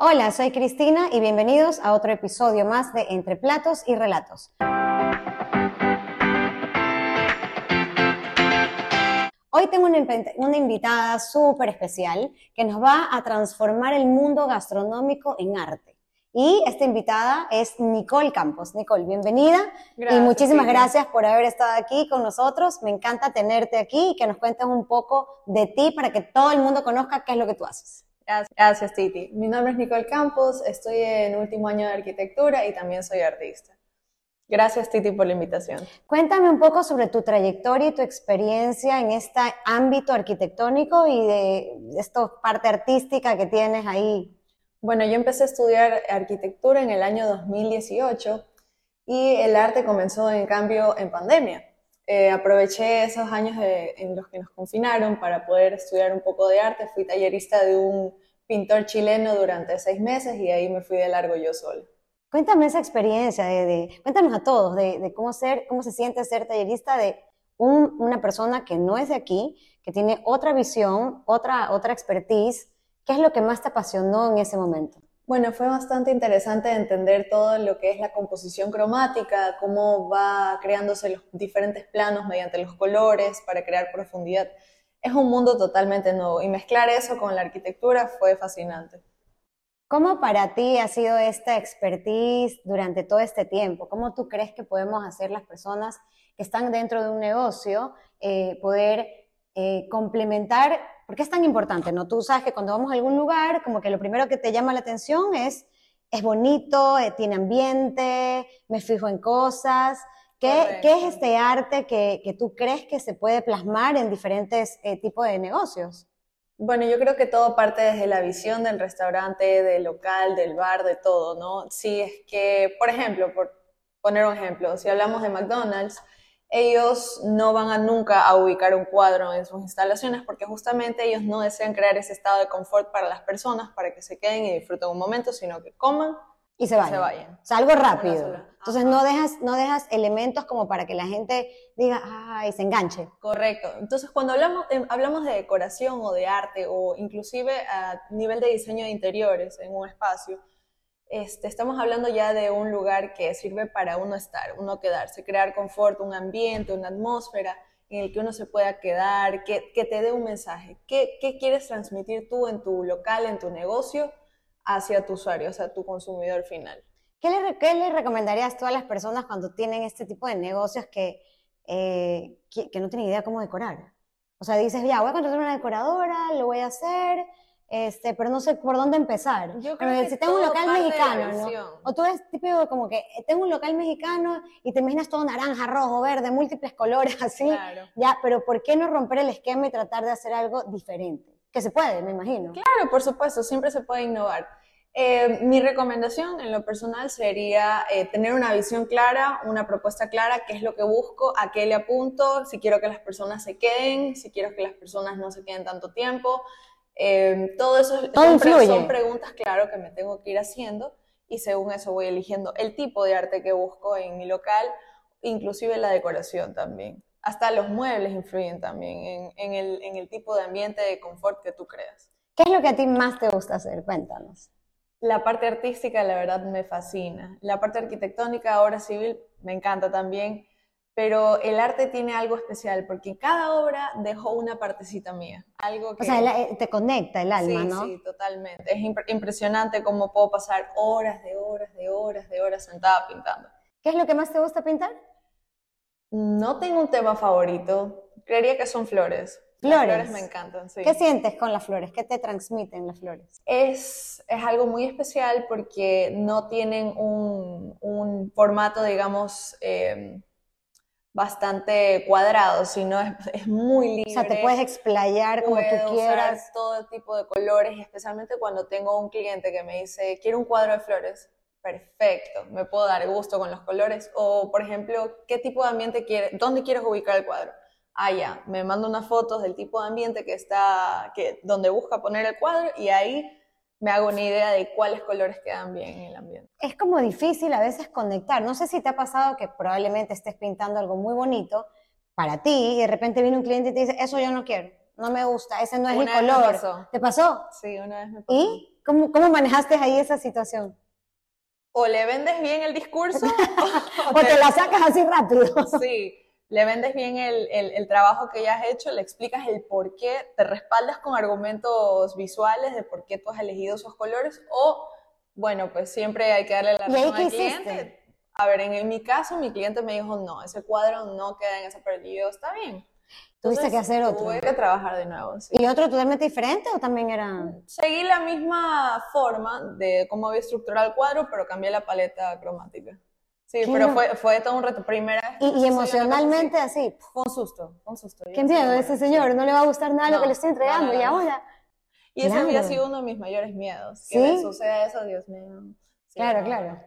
Hola, soy Cristina y bienvenidos a otro episodio más de Entre Platos y Relatos. Hoy tengo una, una invitada súper especial que nos va a transformar el mundo gastronómico en arte. Y esta invitada es Nicole Campos. Nicole, bienvenida y Gracias, muchísimas Silvia. gracias por haber estado aquí con nosotros. Me encanta tenerte aquí y que nos cuentes un poco de ti para que todo el mundo conozca qué es lo que tú haces. Gracias, Titi. Mi nombre es Nicole Campos, estoy en último año de arquitectura y también soy artista. Gracias, Titi, por la invitación. Cuéntame un poco sobre tu trayectoria y tu experiencia en este ámbito arquitectónico y de esta parte artística que tienes ahí. Bueno, yo empecé a estudiar arquitectura en el año 2018 y el arte comenzó en cambio en pandemia. Eh, aproveché esos años de- en los que nos confinaron para poder estudiar un poco de arte. Fui tallerista de un pintor chileno durante seis meses y ahí me fui de largo yo sola. Cuéntame esa experiencia, de, de- cuéntanos a todos de, de cómo, ser, cómo se siente ser tallerista de un- una persona que no es de aquí, que tiene otra visión, otra, otra expertise. ¿Qué es lo que más te apasionó en ese momento? Bueno, fue bastante interesante entender todo lo que es la composición cromática, cómo va creándose los diferentes planos mediante los colores para crear profundidad. Es un mundo totalmente nuevo y mezclar eso con la arquitectura fue fascinante. ¿Cómo para ti ha sido esta expertise durante todo este tiempo? ¿Cómo tú crees que podemos hacer las personas que están dentro de un negocio eh, poder eh, complementar? ¿Por qué es tan importante? ¿no? Tú sabes que cuando vamos a algún lugar, como que lo primero que te llama la atención es, es bonito, eh, tiene ambiente, me fijo en cosas. ¿Qué, qué es este arte que, que tú crees que se puede plasmar en diferentes eh, tipos de negocios? Bueno, yo creo que todo parte desde la visión del restaurante, del local, del bar, de todo, ¿no? Si es que, por ejemplo, por poner un ejemplo, si hablamos de McDonald's, ellos no van a nunca a ubicar un cuadro en sus instalaciones porque justamente ellos no desean crear ese estado de confort para las personas, para que se queden y disfruten un momento, sino que coman Y se vayan. se vayan. O sea, algo Una rápido. Entonces no dejas, no dejas elementos como para que la gente diga, ay, se enganche. Correcto. Entonces, cuando hablamos, eh, hablamos de decoración o de arte o inclusive a nivel de diseño de interiores en un espacio, este, estamos hablando ya de un lugar que sirve para uno estar, uno quedarse, crear confort, un ambiente, una atmósfera en el que uno se pueda quedar, que, que te dé un mensaje. ¿Qué, ¿Qué quieres transmitir tú en tu local, en tu negocio, hacia tu usuario, hacia tu consumidor final? ¿Qué le, qué le recomendarías tú a las personas cuando tienen este tipo de negocios que, eh, que, que no tienen idea cómo decorar? O sea, dices, ya, voy a contratar una decoradora, lo voy a hacer, este, pero no sé por dónde empezar. Yo Pero creo que si tengo un local mexicano, ¿no? O tú eres típico como que eh, tengo un local mexicano y te imaginas todo naranja, rojo, verde, múltiples colores así. Claro. Ya, pero ¿por qué no romper el esquema y tratar de hacer algo diferente? Que se puede, me imagino. Claro, por supuesto, siempre se puede innovar. Eh, mi recomendación en lo personal sería eh, tener una visión clara, una propuesta clara, qué es lo que busco, a qué le apunto, si quiero que las personas se queden, si quiero que las personas no se queden tanto tiempo. Eh, todo eso Todo son, pre- influye. son preguntas, claro, que me tengo que ir haciendo y según eso voy eligiendo el tipo de arte que busco en mi local, inclusive la decoración también. Hasta los muebles influyen también en, en el, en el tipo de ambiente de confort que tú creas. ¿Qué es lo que a ti más te gusta hacer? Cuéntanos. La parte artística, la verdad, me fascina. La parte arquitectónica, obra civil, me encanta también. Pero el arte tiene algo especial porque cada obra dejó una partecita mía. Algo que... O sea, te conecta el alma, sí, ¿no? sí, totalmente. Es impre- impresionante cómo puedo pasar horas de horas de horas de horas sentada pintando. ¿Qué es lo que más te gusta pintar? No tengo un tema favorito. Creería que son flores. Las Flores. flores me encantan, sí. ¿Qué sientes con las flores? ¿Qué te transmiten las flores? Es, es algo muy especial porque no tienen un, un formato, digamos, eh, bastante cuadrado, sino es, es muy libre. O sea, te puedes explayar como tú usar quieras. todo tipo de colores, especialmente cuando tengo un cliente que me dice, quiero un cuadro de flores. Perfecto, me puedo dar gusto con los colores. O, por ejemplo, ¿qué tipo de ambiente quieres? ¿Dónde quieres ubicar el cuadro? Ah, ya, me manda unas fotos del tipo de ambiente que está, que, donde busca poner el cuadro y ahí me hago una idea de cuáles colores quedan bien en el ambiente. Es como difícil a veces conectar. No sé si te ha pasado que probablemente estés pintando algo muy bonito para ti y de repente viene un cliente y te dice, eso yo no quiero, no me gusta, ese no es Una mi color. pasó. ¿Te pasó? Sí, una vez me pasó. ¿Y ¿Cómo, ¿Cómo manejaste ahí esa situación? O le vendes bien el discurso o, te, la sacas así rápido. sí, le vendes bien el, el, el, trabajo que ya has hecho, le explicas el por qué, te respaldas con argumentos visuales de por qué tú has elegido esos colores o, bueno, pues siempre hay que darle la razón al cliente. A ver, en, mi caso, mi cliente me dijo, no, ese cuadro no queda en esa perdido, está bien. Tuviste que hacer otro. Tuve que trabajar de nuevo. Sí. ¿Y otro totalmente diferente o también era...? Seguí la misma forma de cómo había estructurado el cuadro, pero cambié la paleta cromática. Sí, pero fue, fue todo un reto. Primera ¿Y, emocionalmente así? Fue un susto, fue un susto. ¿Qué miedo? Ese señor no le va a gustar nada lo que le estoy entregando y ahora... Y ese había sido uno de mis mayores miedos. ¿Sí? Que me suceda eso, Dios mío. claro, claro.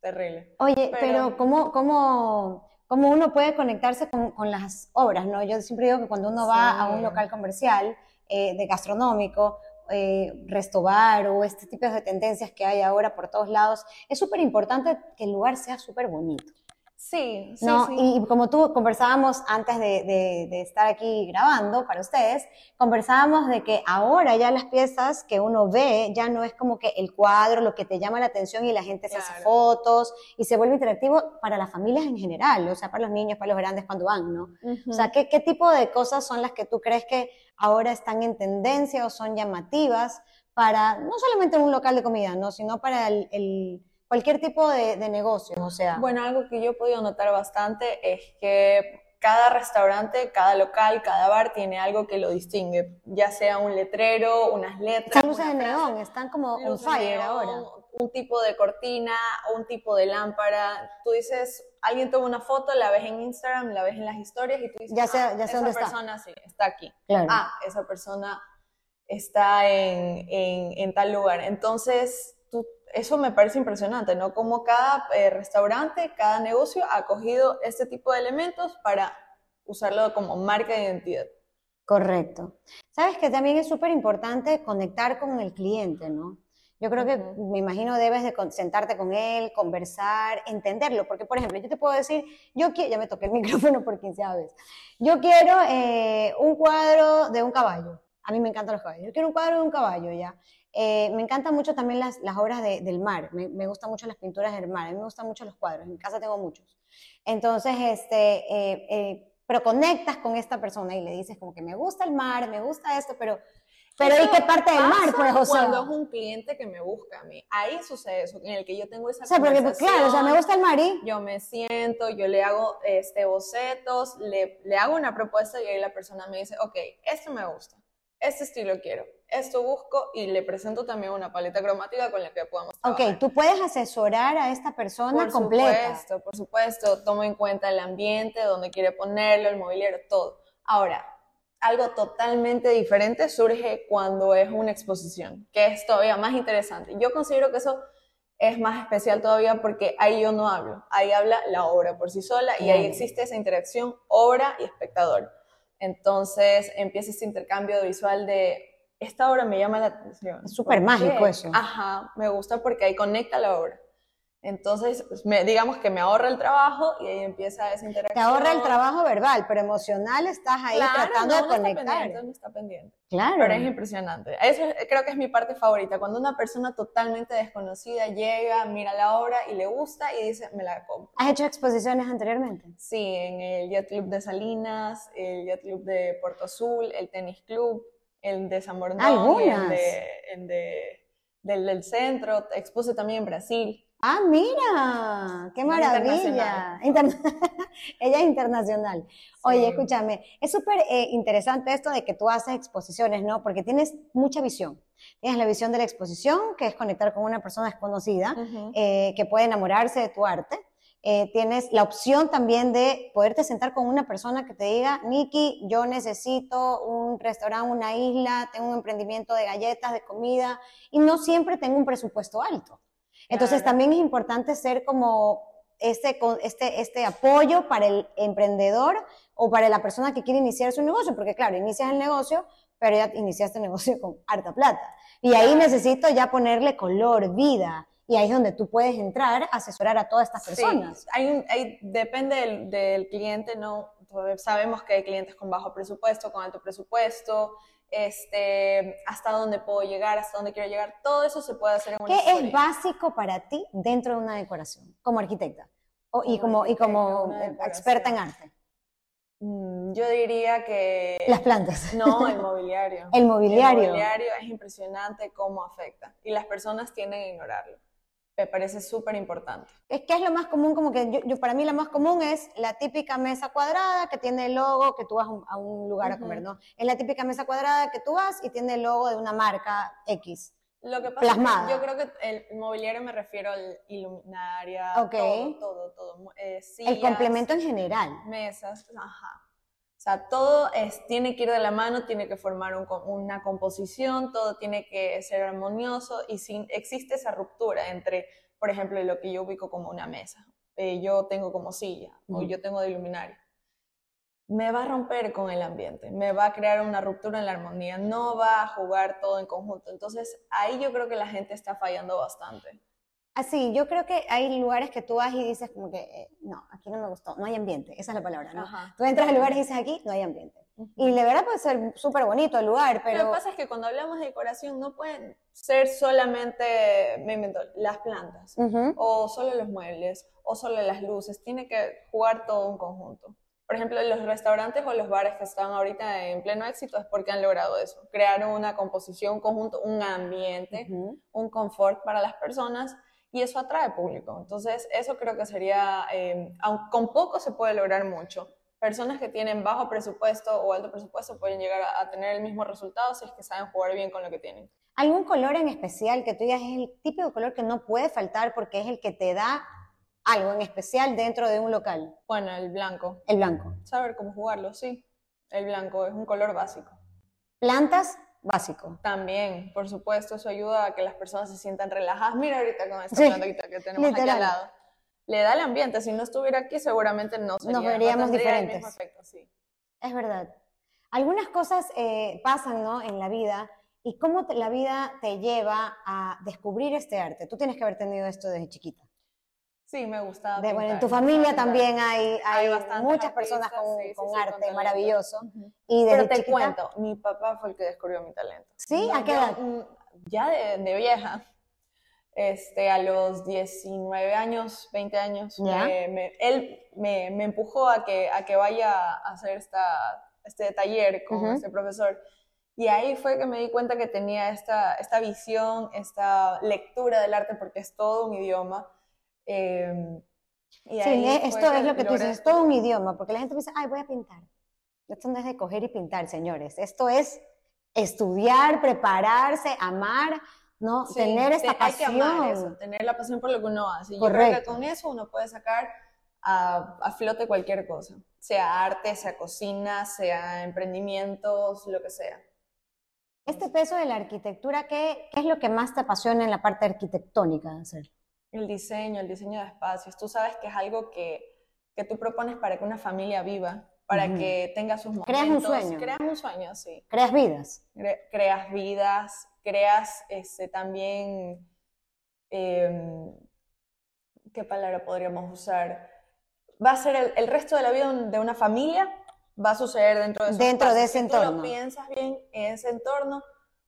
Terrible. Oye, pero, ¿cómo, cómo, cómo, uno puede conectarse con, con, las obras? ¿no? Yo siempre digo que cuando uno va a un local comercial eh, de gastronómico, eh, restobar o este tipo de tendencias que hay ahora por todos lados, es súper importante que el lugar sea súper bonito. Sí, sí, ¿no? Y, como tú conversábamos antes de, de, estar aquí grabando para ustedes, conversábamos de que ahora ya las piezas que uno ve ya no es como que el cuadro, lo que te llama la atención y la gente se hace fotos y se vuelve interactivo para las familias en general, o sea, para los niños, para los grandes cuando van, ¿no? O sea, ¿qué, ¿qué tipo de cosas son las que tú crees que ahora están en tendencia o son llamativas para no solamente un local de comida, ¿no? Sino para el, el cualquier tipo de, de negocio, o sea. Bueno, algo que yo he podido notar bastante es que cada restaurante, cada local, cada bar tiene algo que lo distingue, ya sea un letrero, unas letras. Están luces de neón, están como on fire ahora. Un tipo de cortina, un tipo de lámpara. Tú dices, alguien toma una foto, la ves en Instagram, la ves en las historias y tú dices, ya sé, ya sé esa dónde persona está. sí, está aquí. Ah, esa persona está en, en, en tal lugar. Entonces, eso me parece impresionante, ¿no? Como cada eh, restaurante, cada negocio ha cogido este tipo de elementos para usarlo como marca de identidad. Correcto. Sabes que también es súper importante conectar con el cliente, ¿no? Yo creo que, me imagino, debes de sentarte con él, conversar, entenderlo. Porque, por ejemplo, yo te puedo decir, yo quiero, ya me toqué el micrófono por quinceava vez, yo quiero eh, un cuadro de un caballo. A mí me encantan los caballos. Yo quiero un cuadro de un caballo, ¿ya? Eh, me encantan mucho también las, las obras de, del mar, me, me, gustan mucho las pinturas del mar, a mí me gustan mucho los cuadros, en mi casa tengo muchos. Entonces, este, eh, eh, pero conectas con esta persona y le dices como que me gusta el mar, me gusta esto, pero... Pero ¿y qué parte del mar, pues, José? Cuando es un cliente que me busca a mí, ahí sucede eso, en el que yo tengo esa o sea, porque, claro, o sea, me gusta el mar y... Yo me siento, yo le hago este, bocetos, le, le hago una propuesta y ahí la persona me dice, ok, esto me gusta, este estilo quiero, esto busco y le presento también una paleta cromática con la que podamos trabajar. Ok, tú puedes asesorar a esta persona por completa. Por supuesto, por supuesto, tomo en cuenta el ambiente, dónde quiere ponerlo, el mobiliario, todo. Ahora, algo totalmente diferente surge cuando es una exposición, que es todavía más interesante. Yo considero que eso es más especial todavía porque ahí yo no hablo, ahí habla la obra por sí sola y ahí existe esa interacción obra y espectador. Entonces empieza ese intercambio visual de esta obra me llama la atención. Es súper mágico eso. Ajá, me gusta porque ahí conecta la obra. Entonces, pues, me, digamos que me ahorra el trabajo y ahí empieza esa interacción. Te ahorra el trabajo verbal, pero emocional estás ahí tratando de conectar. Está pendiente, está pendiente. Claro. Pero es impresionante. Eso creo que es mi parte favorita. Cuando una persona totalmente desconocida llega, mira la obra y le gusta y dice, me la compro. ¿Has hecho exposiciones anteriormente? Sí, en el Yacht Club de Salinas, el Yacht Club de Puerto Azul, el Tenis Club el de San Borondón, el, de, el de, del, del centro, expuse también en Brasil. Ah, mira, qué maravilla. Ella es internacional. Oye, escúchame, es súper eh, interesante esto de que tú haces exposiciones, ¿no? Porque tienes mucha visión. Tienes la visión de la exposición, que es conectar con una persona desconocida, eh, que puede enamorarse de tu arte. Eh, tienes la opción también de poderte sentar con una persona que te diga, Nikki, yo necesito un restaurante, una isla, tengo un emprendimiento de galletas, de comida, y no siempre tengo un presupuesto alto. Entonces también es importante ser como este, este, este apoyo para el emprendedor o para la persona que quiere iniciar su negocio, porque claro, inicias el negocio, pero ya iniciaste el negocio con harta plata. Y ahí necesito ya ponerle color, vida, y ahí es donde tú puedes entrar, asesorar a todas estas personas. Sí, hay, hay, depende del, del, cliente, ¿no? Sabemos que hay clientes con bajo presupuesto, con alto presupuesto, este, hasta dónde puedo llegar, hasta dónde quiero llegar, todo eso se puede hacer en una ¿Qué historia. es básico para ti dentro de una decoración, como arquitecta? O- y Como y experta en arte. Mm, Yo diría que... Las plantas. No, el mobiliario. El mobiliario. El mobiliario es impresionante cómo afecta y las personas tienden a ignorarlo. Me parece súper importante. Es que es lo más común, como que yo, yo- para mí lo más común es la típica mesa cuadrada que tiene el logo que tú vas a un, lugar a comer. ¿no? Es la típica mesa cuadrada que tú vas y tiene el logo de una marca X. Lo que pasa Plasmada. es que yo creo que el mobiliario me refiero al iluminaria, Ok. todo, todo, todo. eh, El complemento en general. mesas, ajá. O sea, todo es, tiene que ir de la mano, tiene que formar un una composición, todo tiene que ser armonioso y si existe esa ruptura entre, por ejemplo, lo que yo ubico como una mesa, eh, yo tengo como silla o yo tengo de iluminario, me va a romper con el ambiente, me va a crear una ruptura en la armonía, no va a jugar todo en conjunto. Entonces, ahí yo creo que la gente está fallando bastante. Así, yo creo que hay lugares que tú vas y dices como que, eh, no, aquí no me gustó, no hay ambiente, esa es la palabra, ¿no? Ajá. Tú entras al lugar y dices aquí, no hay ambiente. Y de verdad puede ser súper bonito el lugar, Lo pero... que pasa es que cuando hablamos de decoración no pueden ser solamente, me invento, las plantas, Ujú. o solo los muebles, o solo las luces, tiene que jugar todo un conjunto. Por ejemplo, los restaurantes o los bares que están ahorita en pleno éxito es porque han logrado eso, crear una composición, un conjunto, un ambiente, Ujú. un confort para las personas y eso atrae público. Entonces, eso creo que sería, eh, aun con poco se puede lograr mucho. Personas que tienen bajo presupuesto o alto presupuesto pueden llegar a, a tener el mismo resultado si es que saben jugar bien con lo que tienen. ¿Algún color en especial que tú digas es el típico color que no puede faltar porque es el que te da algo en especial dentro de un local? Bueno, el blanco. El blanco. Saber cómo jugarlo, sí. El blanco es un color básico. Plantas, básico. También, por supuesto, eso ayuda a que las personas se sientan relajadas. Mira ahorita con esta Sí, plantita que tenemos aquí al lado. Le da el ambiente. Si no estuviera aquí, seguramente no sería. no veríamos el diferentes. mismo efecto, sí. Es verdad. Algunas cosas eh, pasan ¿no? en la vida y cómo te- la vida te lleva a descubrir este arte. Tú tienes que haber tenido esto desde chiquita. Sí, me gusta. De- bueno, en tu familia pintar. también hay, hay, bastantes muchas personas artistas, con, sí, con sí, con arte talento. maravilloso. Y desde Pero te chiquita, cuento, mi papá fue el que descubrió mi talento. ¿Sí? ¿A qué edad? Ya de, de vieja, este, a los 19 años, 20 años, Ya. me- me- él me, me empujó a que, a que vaya a hacer esta, este taller con Ujú. este profesor. Y ahí fue que me di cuenta que tenía esta, esta visión, esta lectura del arte, porque es todo un idioma. Eh, y Sí, esto es lo que tú dices, es todo un idioma, porque la gente piensa, ay, voy a pintar. Esto no es de coger y pintar, señores. Esto es estudiar, prepararse, amar, ¿no? Sí, Tener esta te- hay que amar eso, pasión. tener la pasión por lo que uno hace. Y Yo creo que Correcto. con eso uno puede sacar a, a flote cualquier cosa, sea arte, sea cocina, sea emprendimientos, lo que sea. Este peso de la arquitectura, ¿qué, qué es lo que más te apasiona en la parte arquitectónica de hacer? El diseño, el diseño de espacios. Tú sabes que es algo que, que tú propones para que una familia viva, para que tenga sus momentos. Creas un sueño. Creas un sueño, sí. Creas vidas. Cre- creas vidas, creas este, también, em, ¿qué palabra podríamos usar? Va a ser el, el resto de la vida de una familia, va a suceder dentro de Dentro de ese Si tú entorno. lo piensas bien en ese entorno,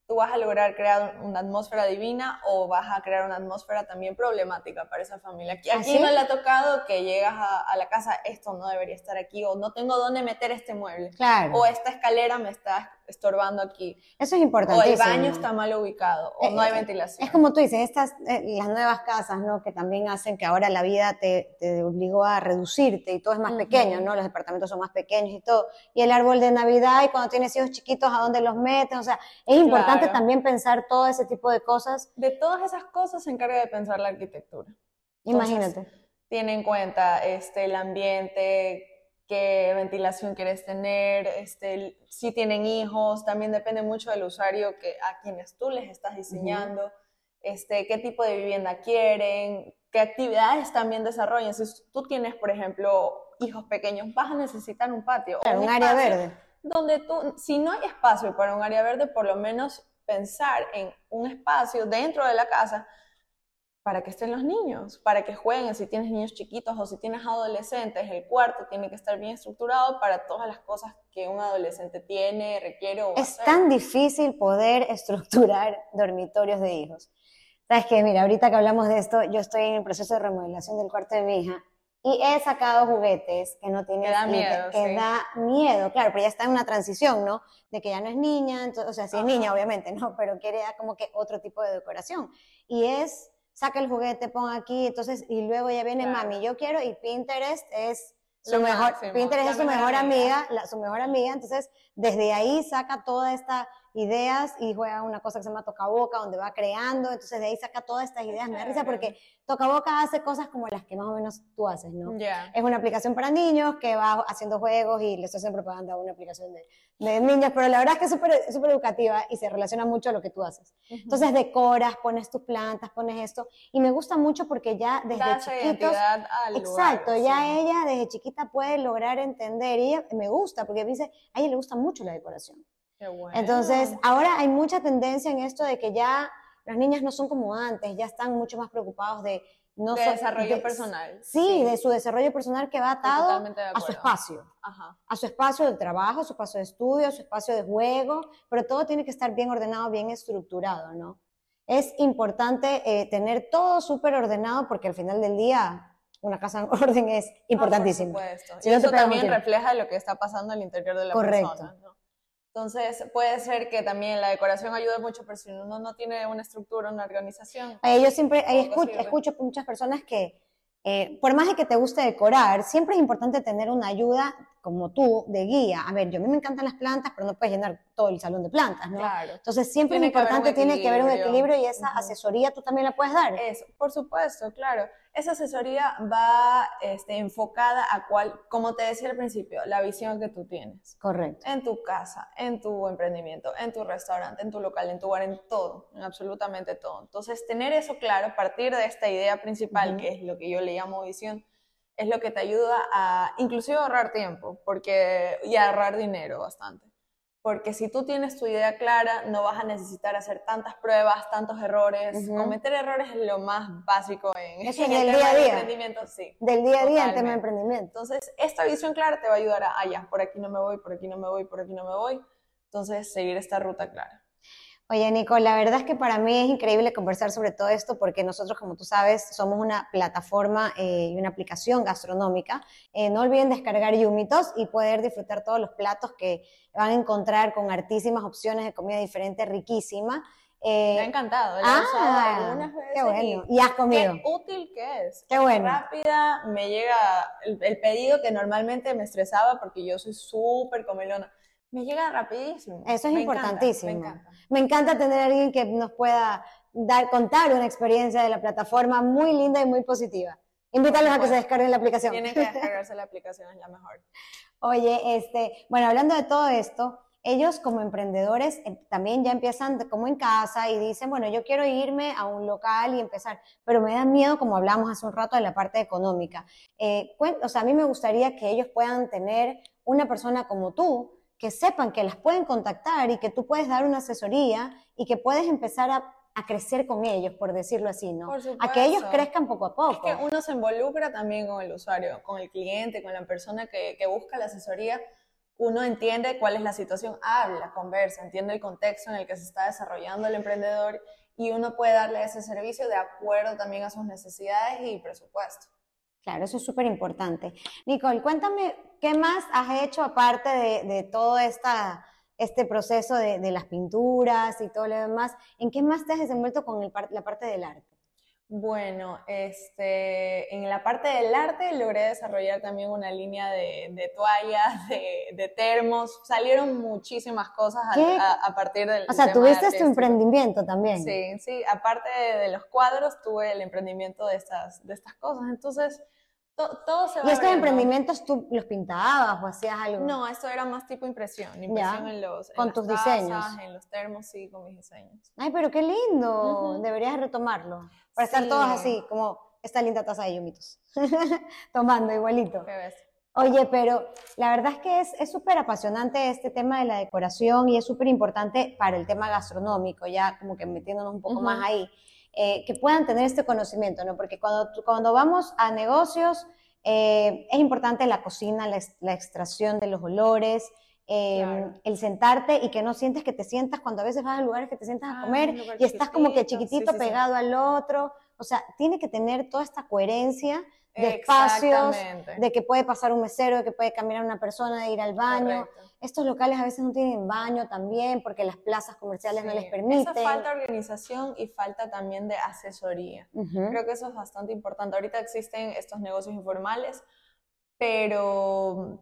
tú vas a lograr crear una atmósfera divina o vas a crear una atmósfera también problemática para esa familia. Aquí, ¿Ah, aquí sí? no le ha tocado que llegas a, a la casa, esto no debería estar aquí, o no tengo dónde meter este mueble, Claro. o esta escalera me está estorbando aquí. Eso es O importante. el baño está mal ubicado, o no hay Eh, ventilación. Es como tú dices, estas, eh, las nuevas casas, ¿no? Que también hacen que ahora la vida te, te obligó a reducirte y todo es más pequeño, ¿no? Los departamentos son más pequeños y todo. Y el árbol de Navidad y cuando tienes hijos chiquitos, ¿a dónde los metes? O sea, es importante Claro. también pensar todo ese tipo de cosas. De todas esas cosas se encarga de pensar la arquitectura. Imagínate. Tiene en cuenta este, el ambiente, qué ventilación quieres tener, este, si tienen hijos, también depende mucho del usuario que, a quienes tú les estás diseñando, este, qué tipo de vivienda quieren, qué actividades también desarrollan. Si tú tienes, por ejemplo, hijos pequeños, vas a necesitar un patio. o Claro, un área verde. donde tú, si no hay espacio para un área verde, por lo menos pensar en un espacio dentro de la casa para que estén los niños, para que jueguen, si tienes niños chiquitos o si tienes adolescentes, el cuarto tiene que estar bien estructurado para todas las cosas que un adolescente tiene, requiere o Es tan difícil poder estructurar dormitorios de hijos. Sabes que, mira, ahorita que hablamos de esto, yo estoy en el proceso de remodelación del cuarto de mi hija y he sacado juguetes que no tienen Que da miedo, que sí. da miedo, claro, pero ya está en una transición, ¿no? De que ya no es niña, entonces, o sea, sí es Ajá. niña, obviamente, ¿no? Pero quiere ya como que otro tipo de decoración. Y es, saca el juguete, pon aquí, entonces, y luego ya viene Claro. mami, yo quiero, y Pinterest es su mejor, máximo, Pinterest es su mejor mejor amiga. amiga, la- su mejor amiga, entonces desde ahí saca toda esta ideas y juega una cosa que se llama Toca Boca, donde va creando, entonces de ahí saca todas estas ideas. Me da risa porque Toca Boca hace cosas como las que más o menos tú haces, ¿no? Ya. Es una aplicación para niños que va haciendo juegos y le estoy haciendo propaganda a una aplicación de, de niños, pero la verdad es que es súper súper educativa y se relaciona mucho a lo que tú haces. Entonces decoras, pones tus plantas, pones esto y me gusta mucho porque ya desde Da esa chiquitos... al Exacto, lugar, ya sí. ella desde chiquita puede lograr entender y ella me gusta porque dice, a ella le gusta mucho la decoración. Qué bueno. Entonces, ahora hay mucha tendencia en esto de que ya las niñas no son como antes, ya están mucho más preocupados de no de so- desarrollo de- personal. Sí, de su desarrollo personal que va atado a su espacio, Ajá. a su espacio de trabajo, a su espacio de estudio, a su espacio de juego, pero todo tiene que estar bien ordenado, bien estructurado, ¿no? Es importante eh, tener todo súper ordenado porque al final del día una casa en orden es importantísimo. Ah, Por supuesto. Si y no eso también refleja lo que está pasando al interior de la Correcto. persona. ¿no? Entonces, puede ser que también la decoración ayude mucho, pero si uno no tiene una estructura, una organización, yo siempre Poco escu- sirve. escucho muchas personas que, eh, por más de que te guste decorar, siempre es importante tener una ayuda como tú de guía. A ver, yo a mí me encantan las plantas, pero no puedes llenar todo el salón de plantas, ¿no? claro. Entonces siempre Tiene es que importante, tiene que haber un equilibrio. y esa asesoría tú también la puedes dar. Eso, por supuesto, claro. Esa asesoría va este, enfocada a cuál, como te decía al principio, la visión que tú tienes. Correcto. En tu casa, en tu emprendimiento, en tu restaurante, en tu local, en tu bar, en todo, en absolutamente todo. Entonces, tener eso claro, partir de esta idea principal, que es lo que yo le llamo visión, es lo que te ayuda a inclusive ahorrar tiempo porque, y a ahorrar dinero bastante. Porque si tú tienes tu idea clara, no vas a necesitar hacer tantas pruebas, tantos errores. Ujú. Cometer errores es lo más básico en, Eso en es el tema día a día. emprendimiento, sí. Del día a día en tema de emprendimiento. Entonces, esta visión clara te va a ayudar a, ah, ya, por aquí no me voy, por aquí no me voy, por aquí no me voy. Entonces, seguir esta ruta clara. Oye, Nico, la verdad es que para mí es increíble conversar sobre todo esto porque nosotros, como tú sabes, somos una plataforma eh, y una aplicación gastronómica. Eh, no olviden descargar Yumitos y poder disfrutar todos los platos que van a encontrar con hartísimas opciones de comida diferente, riquísima. Eh, Me ha encantado. la ah, algunas veces qué bueno. y Y has comido. Qué útil que es. Qué bueno. Rápida, me llega el, el pedido que normalmente me estresaba porque yo soy súper comelona. Me llega rapidísimo. Eso es Me encanta, importantísimo. me encanta. Me encanta tener a alguien que nos pueda dar, contar una experiencia de la plataforma muy linda y muy positiva. Invítalos a que se descarguen la aplicación. Tienen que descargarse la aplicación, es la mejor. Oye, este, bueno, hablando de todo esto, ellos como emprendedores eh, también ya empiezan como en casa y dicen, bueno, yo quiero irme a un local y empezar, pero me da miedo, como hablamos hace un rato, de la parte económica. Eh, o sea, a mí me gustaría que ellos puedan tener una persona como tú, que sepan que las pueden contactar y que tú puedes dar una asesoría y que puedes empezar a, a crecer con ellos, por decirlo así, ¿no? Por A que ellos crezcan poco a Es poco. que uno se involucra también con el usuario, con el cliente, con la persona que, que busca la asesoría. Uno entiende cuál es la situación, habla, conversa, entiende el contexto en el que se está desarrollando el emprendedor y uno puede darle ese servicio de acuerdo también a sus necesidades y presupuesto. Claro, eso es súper importante. Nicole, cuéntame, ¿qué más has hecho aparte de, de todo esta, este proceso de, de las pinturas y todo lo demás? ¿En qué más te has desenvuelto con el la parte del arte? Bueno, este, en la parte del arte logré desarrollar también una línea de, de toallas, de, de termos. Salieron muchísimas cosas ¿Qué? a, a partir del O sea, tema tuviste tu artístico. emprendimiento también. Sí, sí, aparte de, de los cuadros, tuve el emprendimiento de estas, de estas cosas. Entonces, to- todo se va ¿Y estos abriendo. emprendimientos tú los pintabas o hacías algo? No, esto era más tipo impresión, impresión en los en con las tus tazas, diseños. en los termos, sí, con mis diseños. Ay, pero qué lindo. Ujú. Deberías retomarlo. Para estar Sí. todos así, como esta linda taza de yumitos. Tomando igualito. ¿Qué? Oye, pero la verdad es que es súper apasionante este tema de la decoración y es súper importante para el tema gastronómico, ya como que metiéndonos un poco Ujú. más ahí. Eh, que puedan tener este conocimiento, ¿no? Porque cuando, cuando vamos a negocios, eh, es importante la cocina, la, extracción de los olores, em, el sentarte y que no sientes que te sientas cuando a veces vas a lugares que te sientas a ah, comer y estás como que chiquitito pegado al otro. O sea, tiene que tener toda esta coherencia de espacios, de que puede pasar un mesero, de que puede caminar una persona, de ir al baño. Estos locales a veces no tienen baño también porque las plazas comerciales no les permiten. Eso falta organización y falta también de asesoría. Creo que eso es bastante importante. Ahorita existen estos negocios informales, pero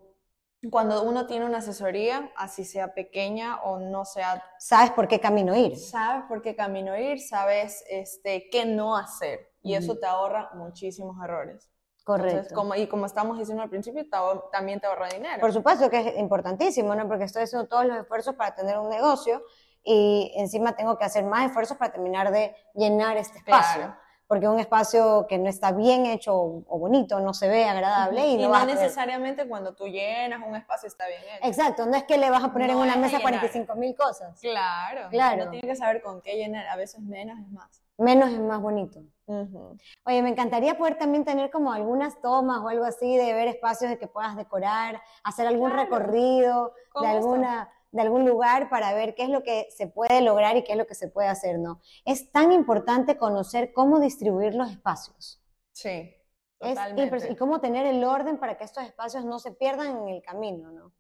cuando uno tiene una asesoría, así sea pequeña o no sea... Sabes por qué camino ir. Sabes por qué camino ir, sabes este, qué no hacer. Y eso te ahorra muchísimos errores. Correcto. como, y como estamos diciendo al principio, también te ahorra dinero. Por supuesto que es importantísimo, ¿no? Porque estoy haciendo todos los esfuerzos para tener un negocio y encima tengo que hacer más esfuerzos para terminar de llenar este espacio. Porque un espacio que no está bien hecho o bonito no se ve agradable. Y, no, no necesariamente cuando tú llenas un espacio está bien hecho. Exacto, no es que le vas a poner en una mesa 45 mil cosas. Claro, claro. Uno tiene que saber con qué llenar, a veces menos es más. Menos es más bonito. Oye, me encantaría poder también tener como algunas tomas o algo así de ver espacios de que puedas decorar, hacer algún recorrido de alguna de algún lugar para ver qué es lo que se puede lograr y qué es lo que se puede hacer, ¿no? Es tan importante conocer cómo distribuir los espacios. Sí. Totalmente. y cómo tener el orden para que estos espacios no se pierdan en el camino, ¿no?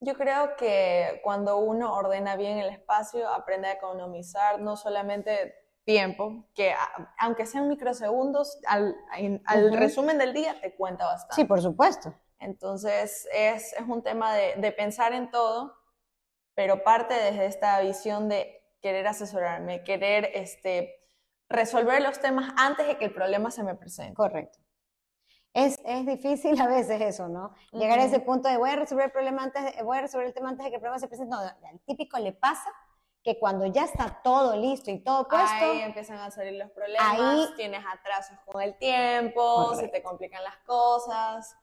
Yo creo que cuando uno ordena bien el espacio, aprende a economizar no solamente tiempo, que aunque sean microsegundos, al, resumen del día te cuenta bastante. Sí, por supuesto. Entonces es, un tema de, pensar en todo, pero parte desde esta visión de querer asesorarme, querer este, resolver los temas antes de que el problema se me presente. Correcto. Es, difícil a veces eso, ¿no? Llegar a ese punto de voy a resolver el problema antes, voy a resolver el tema antes de que el problema se presente. No, al típico le pasa que cuando ya está todo listo y todo puesto, ahí empiezan a salir los problemas, ahí, tienes atrasos con el tiempo, se te complican las cosas.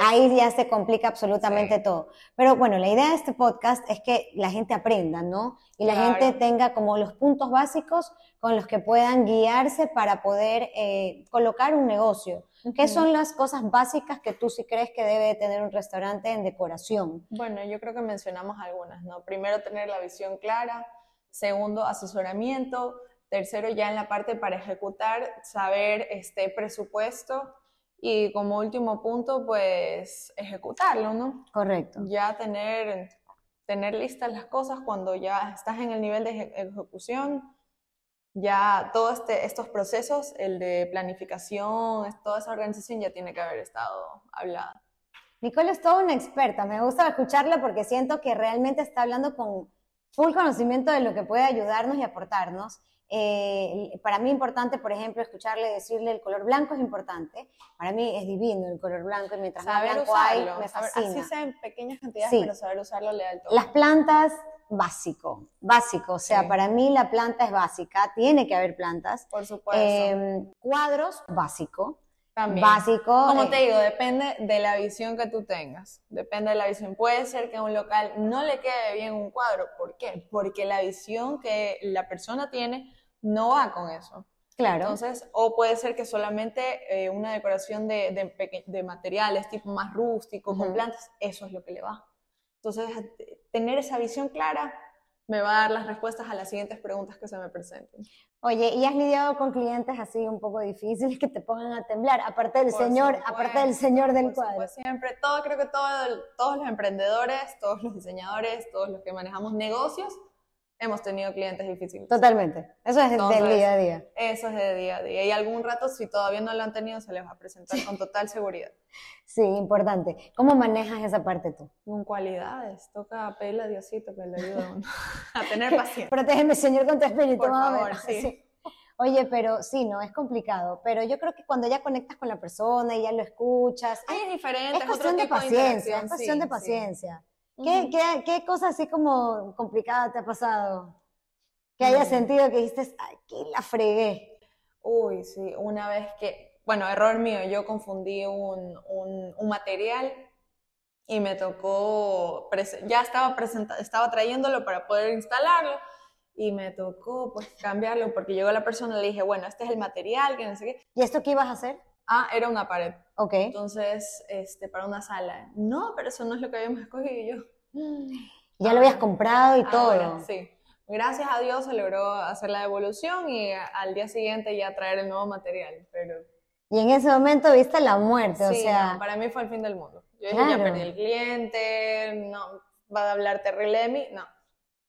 ahí ya se complica absolutamente todo. Pero bueno, la idea de este podcast es que la gente aprenda, ¿no? Y la gente tenga como los puntos básicos con los que puedan guiarse para poder eh, colocar un negocio. ¿Qué son las cosas básicas que tú sí crees que debe tener un restaurante en decoración? Bueno, yo creo que mencionamos algunas, ¿no? Primero, tener la visión clara. Segundo, asesoramiento. Tercero, ya en la parte para ejecutar, saber este presupuesto. Y como último punto, pues ejecutarlo, ¿no? Correcto. Ya tener, tener listas las cosas cuando ya estás en el nivel de ejecución ya todos este, estos procesos, el de planificación, toda esa organización ya tiene que haber estado hablada. Nicole es toda una experta, me gusta escucharla porque siento que realmente está hablando con full conocimiento de lo que puede ayudarnos y aportarnos. Eh, para mí importante, por ejemplo, escucharle decirle el color blanco es importante. Para mí es divino el color blanco y mientras más blanco hay, me fascina. así sea en pequeñas cantidades, pero saber usarlo le da el Las plantas básico, básico. O sea, para mí la planta es básica, tiene que haber plantas. Por supuesto. Em, cuadros, básico. También. Básico. Como eh, te digo, depende de la visión que tú tengas. Depende de la visión. Puede ser que a un local no le quede bien un cuadro. ¿Por qué? Porque la visión que la persona tiene no va con eso. Claro. Entonces, o puede ser que solamente eh, una decoración de, de, materiales tipo más rústico, con plantas, eso es lo que le va. Entonces, tener esa visión clara me va a dar las respuestas a las siguientes preguntas que se me presenten. Oye, ¿y has lidiado con clientes así un poco difíciles que te pongan a temblar? Aparte del señor, aparte del señor del cuadro. Siempre, todo, creo que todo, todos los emprendedores, todos los diseñadores, todos los que manejamos negocios, hemos tenido clientes difíciles. Totalmente. Eso es del día a día. Eso es de día a día. Y algún rato, si todavía no lo han tenido, se les va a presentar con total seguridad. Sí, importante. ¿Cómo manejas esa parte tú? Con cualidades. Toca pedirle a Diosito que le ayude a, tener paciencia. Protégeme, Señor, con tu espíritu. Por favor, sí. Oye, pero sí, no, es complicado. Pero yo creo que cuando ya conectas con la persona y ya lo escuchas. es diferente. Es cuestión de paciencia. es cuestión de paciencia. ¿Qué, qué, qué cosa así como complicada te ha pasado? Que hayas sentido que dijiste, aquí la fregué. Uy, sí, una vez que, bueno, error mío, yo confundí un, un, material y me tocó, ya estaba, presenta, estaba trayéndolo para poder instalarlo y me tocó pues cambiarlo porque llegó la persona y le dije, bueno, este es el material, que no sé qué. ¿Y esto qué ibas a hacer? Ah, era una pared. Ok. Entonces, este, para una sala. No, pero eso no es lo que habíamos escogido y yo. Ya lo habías comprado y todo. sí. Gracias a Dios se logró hacer la devolución y al día siguiente ya traer el nuevo material, pero Y en ese momento viste la muerte, o sí, sea, no, para mí fue el fin del mundo. Yo dije, ya Claro. perdí el cliente, no, va a hablar terrible de mí, no.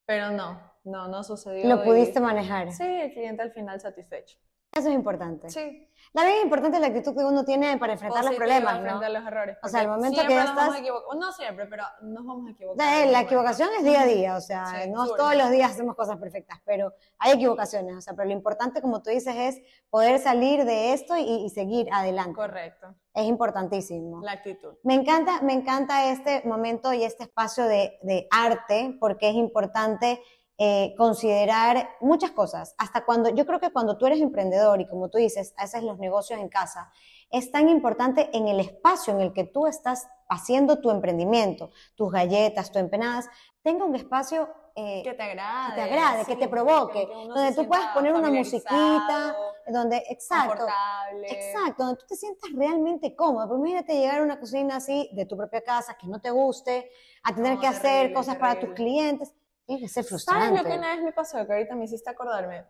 Pero no, no, no sucedió. lo y- pudiste manejar. Sí, el cliente al final satisfecho. Eso es importante. Sí. La bien importante es la actitud que uno tiene para enfrentar los problemas, frente ¿no? a los errores. O sea, porque momento que ya estás-. No siempre, pero nos vamos a equivocar. La, equivocación es día a día, o sea, Sí, no seguro. todos los días hacemos cosas perfectas, pero hay equivocaciones, o sea, pero lo importante, como tú dices, es poder salir de esto y, y seguir adelante. Correcto. Es importantísimo. La actitud. Me encanta, me encanta este momento y este espacio de, de arte porque es importante eh, considerar muchas cosas. Hasta cuando, yo creo que cuando tú eres emprendedor y como tú dices, haces los negocios en casa, es tan importante en el espacio en el que tú estás haciendo tu emprendimiento, tus galletas, tus empanadas, tenga un espacio eh, Que te agrade. que te agrade, que te provoque, donde tú puedas poner una musiquita, donde, exacto. Exacto, donde tú te sientas realmente cómodo. Pero imagínate llegar a una cocina así de tu propia casa, que no te guste, a tener No, que hacer terrible, cosas para tus clientes. Tiene que ser ¿Sabes frustrante. lo que una vez me pasó? Que ahorita me hiciste acordarme.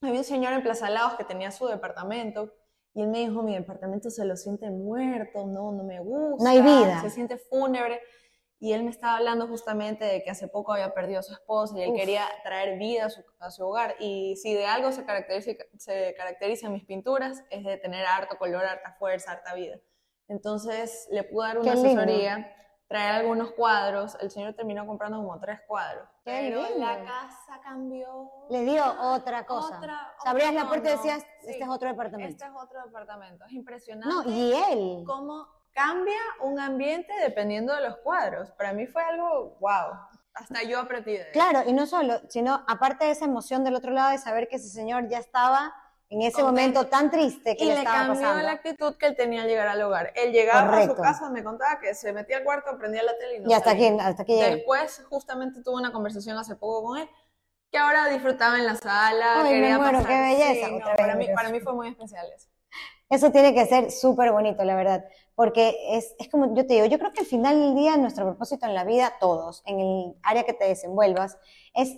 Había un señor en Plaza Laos que tenía su departamento y él me dijo, mi departamento se lo siente muerto, no, no me gusta. No hay vida. Se siente fúnebre. Y él me estaba hablando justamente de que hace poco había perdido a su esposa y él Uf. quería traer vida a su, a su hogar. Y si de algo se caracteriza, se caracterizan mis pinturas, es de tener harto color, harta fuerza, harta vida. Entonces le pude dar una asesoría, traer algunos cuadros. El señor terminó comprando como tres cuadros. Pero la casa cambió. Le dio otra cosa. Otra- O sea, abrías la puerta y decías, Sí. este es otro departamento. Este es otro departamento. Es impresionante No, y él. cómo cambia un ambiente dependiendo de los cuadros. Para mí fue algo, wow. Hasta yo aprendí de él. Claro, y no solo, sino aparte de esa emoción del otro lado de saber que ese señor ya estaba en ese Contento. momento tan triste que Y le estaba cambió pasando. la actitud que él tenía al llegar al hogar. Él llegaba a Correcto. su casa, me contaba que se metía al cuarto, prendía la tele y no y hasta aquí, hasta aquí. Después, justamente tuve una conversación hace poco con él, que ahora disfrutaba en la sala. Ay, me quería muero, pasar- qué belleza. Sí, no, para, mí, me para mí fue muy especial eso. Eso tiene que ser súper bonito, la verdad, porque es, es como yo te digo, yo creo que al final del día nuestro propósito en la vida, todos, en el área que te desenvuelvas, es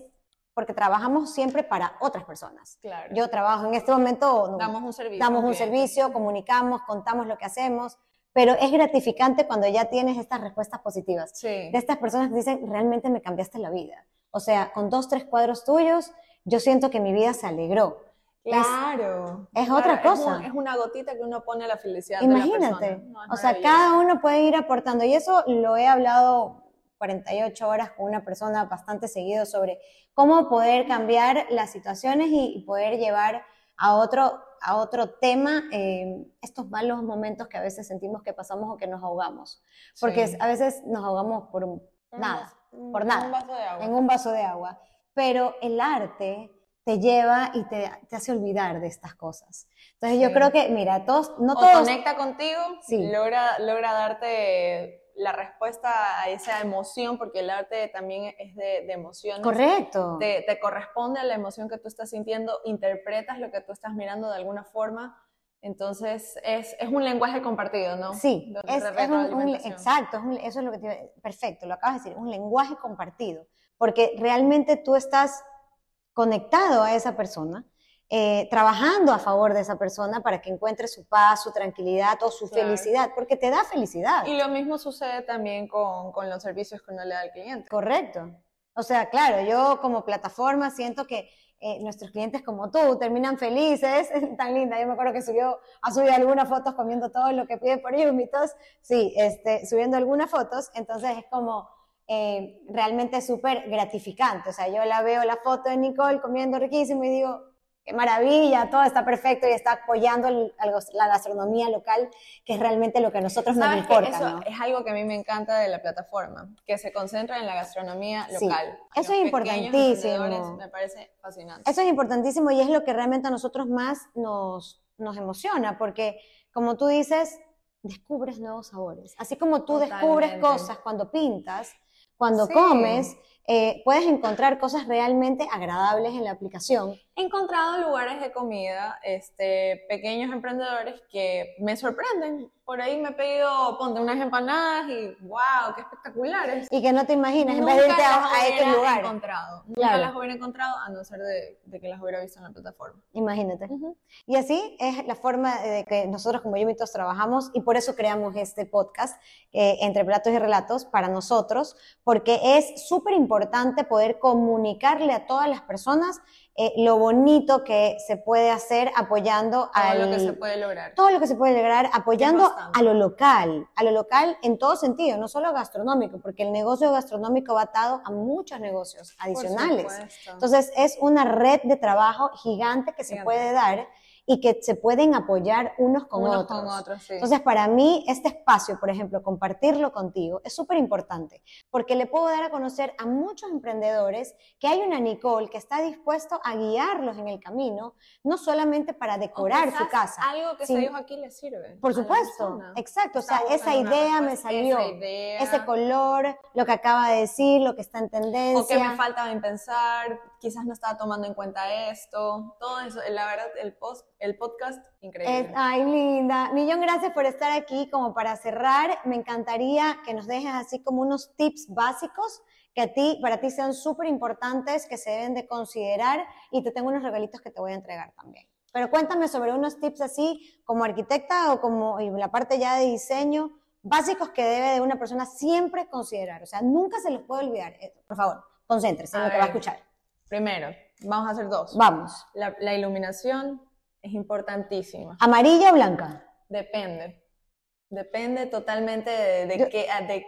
porque trabajamos siempre para otras personas. Claro. Yo trabajo en este momento, no, damos un servicio. damos un cliente. servicio, comunicamos, contamos lo que hacemos, pero es gratificante cuando ya tienes estas respuestas positivas Sí. de estas personas que dicen, realmente me cambiaste la vida. O sea, con dos, tres cuadros tuyos, yo siento que mi vida se alegró. Claro. es Claro, otra cosa. un- Es, una gotita que uno pone a la felicidad Imagínate. de la persona. No, o sea, cada uno puede ir aportando. Y eso lo he hablado 48 horas con una persona bastante seguido sobre cómo poder cambiar las situaciones y, poder llevar a otro, a otro tema eh, estos malos momentos que a veces sentimos que pasamos o que nos ahogamos. Porque Sí. a veces nos ahogamos por un- Un nada, vaso- por un nada, vaso de agua. en un vaso de agua. Pero el arte te lleva y te, te hace olvidar de estas cosas. Entonces yo Sí. creo que, mira, todos, no o todos... conecta contigo, Sí. logra, logra darte la respuesta a esa emoción, porque el arte también es de, de emociones. Correcto. Te, te corresponde a la emoción que tú estás sintiendo, interpretas lo que tú estás mirando de alguna forma. Entonces, es, es un lenguaje compartido, ¿no? Sí, es, es un- un, exacto, es un- eso es lo que te perfecto, lo acabas de decir, un lenguaje compartido, porque realmente tú estás conectado a esa persona, eh, trabajando a favor de esa persona para que encuentre su paz, su tranquilidad o su Claro. felicidad, porque te da felicidad. Y lo mismo sucede también con, con los servicios que uno le da al cliente. Correcto. O sea, claro, yo como plataforma siento que eh, nuestros clientes como tú terminan felices, tan linda. Yo me acuerdo que subió, ha subido algunas fotos comiendo todo lo que pide por Yumitos, sí, este, subiendo algunas fotos, entonces es como eh, realmente súper gratificante. O sea, yo la veo la foto de Nicole comiendo riquísimo y digo, qué maravilla, todo está perfecto y está apoyando el- la gastronomía local, que es realmente lo que a nosotros nos ¿Sabes que importa, Eso ¿no? es algo que a mí me encanta de la plataforma, que se concentra en la gastronomía Sí, local. eso Los es importantísimo. Me parece fascinante. Eso es importantísimo y es lo que realmente a nosotros más nos, nos emociona, porque como tú dices, descubres nuevos sabores. Así como tú descubres cosas cuando pintas, cuando Sí. comes, eh, puedes encontrar cosas realmente agradables en la aplicación. He encontrado lugares de comida, este, pequeños emprendedores que me sorprenden. Por ahí me he pedido, ponte unas empanadas y wow, qué espectaculares. Y que no te imaginas, en vez de irte a, a X lugar. encontrado. Nunca las hubiera encontrado a no ser de, de, que las hubiera visto en la plataforma. Imagínate. Y así es la forma de que nosotros como Yumitos trabajamos y por eso creamos este podcast, eh, Entre Platos y Relatos, para nosotros, porque es súper importante poder comunicarle a todas las personas eh, lo bonito que se puede hacer apoyando todo lo que se puede lograr. Todo lo que se puede lograr apoyando a lo local, a lo local en todo sentido, no solo gastronómico, porque el negocio gastronómico va atado a muchos negocios adicionales. Entonces es una red de trabajo gigante que se puede dar y que se pueden apoyar unos con otros. Entonces, para mí, este espacio, por ejemplo, compartirlo contigo, es súper importante, porque le puedo dar a conocer a muchos emprendedores que hay una Nicole que está dispuesto a guiarlos en el camino, no solamente para decorar su casa. Algo que se dijo aquí le sirve. Por supuesto, exacto. O sea, esa idea me salió, ese color, lo que acaba de decir, lo que está en tendencia. O que me faltaba en pensar, quizás no estaba tomando en cuenta esto, todo eso, la verdad, el post el podcast increíble. ay, linda. Millón gracias por estar aquí. Como para cerrar, me encantaría que nos dejes así como unos tips básicos que a ti, para ti sean súper importantes, que se deben de considerar y te tengo unos regalitos que te voy a entregar también. Pero cuéntame sobre unos tips así como arquitecta o como la parte ya de diseño básicos que debe de una persona siempre considerar. O sea, nunca se los puede olvidar. Eh, por favor, concéntrese en lo que va a escuchar. Primero, vamos a hacer dos. Vamos. la iluminación es importantísima. ¿Amarilla o blanca? Depende. Depende totalmente de, qué, de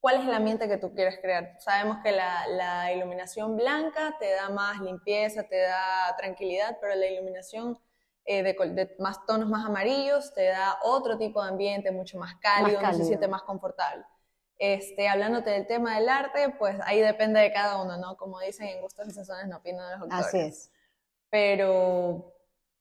cuál es el ambiente que tú quieres crear. Sabemos que la, iluminación blanca te da más limpieza, te da tranquilidad, pero la iluminación eh, de, más tonos más amarillos te da otro tipo de ambiente, mucho más cálido, se siente más confortable. Este, hablándote del tema del arte, pues ahí depende de cada uno, ¿no? Como dicen en gustos y sesiones no opino de los autores. Así es. Pero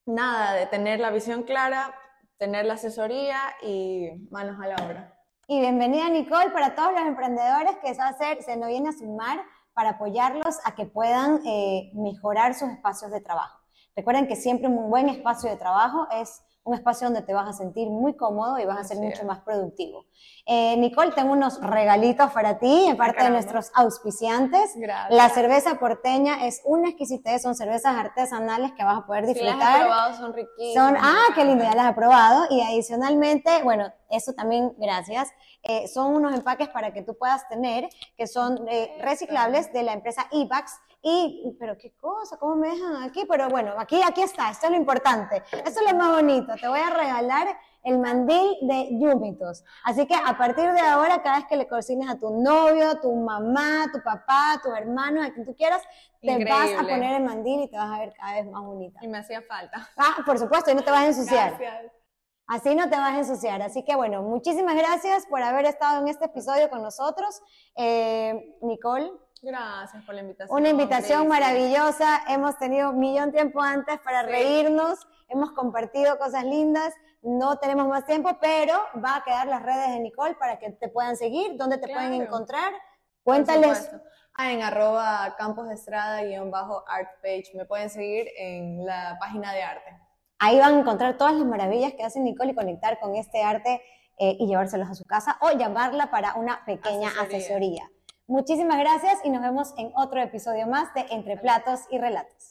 nada, de tener la visión clara, tener la asesoría y manos a la obra. Y bienvenida Nicole para todos los emprendedores que se, hacer, se nos viene a sumar para apoyarlos a que puedan eh, mejorar sus espacios de trabajo. Recuerden que siempre un buen espacio de trabajo es un espacio donde te vas a sentir muy cómodo y vas a ser mucho más productivo. Eh, Nicole, tengo unos regalitos para ti en parte de nuestros auspiciantes. Gracias. La cerveza porteña es una exquisitez, son cervezas artesanales que vas a poder disfrutar. las he probado, son riquísimas. ah, qué lindo, ya las he probado. Y adicionalmente, bueno, eso también, gracias. Eh, son unos empaques para que tú puedas tener, que son eh, reciclables de la empresa IBAX y, pero qué cosa, ¿cómo me dejan aquí? Pero bueno, aquí, aquí está, esto es lo importante, esto es lo más bonito, te voy a regalar el mandil de Yumitos. Así que a partir de ahora, cada vez que le cocines a tu novio, tu mamá, tu papá, tus hermanos, a quien tú quieras, te vas a poner el mandil y te vas a ver cada vez más bonita. Y me hacía falta. Ah, por supuesto, y no te vas a ensuciar. Gracias. Así no te vas a ensuciar. Así que bueno, muchísimas gracias por haber estado en este episodio con nosotros. Eh, Nicole, Gracias por la invitación. Una invitación maravillosa. Hemos tenido un millón de tiempo antes para reírnos. Hemos compartido cosas lindas. No tenemos más tiempo, pero va a quedar las redes de Nicole para que te puedan seguir. ¿Dónde te pueden encontrar? Cuéntales. Ah, en arroba Campos de Estrada guion bajo art page. Me pueden seguir en la página de arte. Ahí van a encontrar todas las maravillas que hace Nicole y conectar con este arte eh, y llevárselos a su casa o llamarla para una pequeña asesoría. Muchísimas gracias y nos vemos en otro episodio más de Entre Platos y Relatos.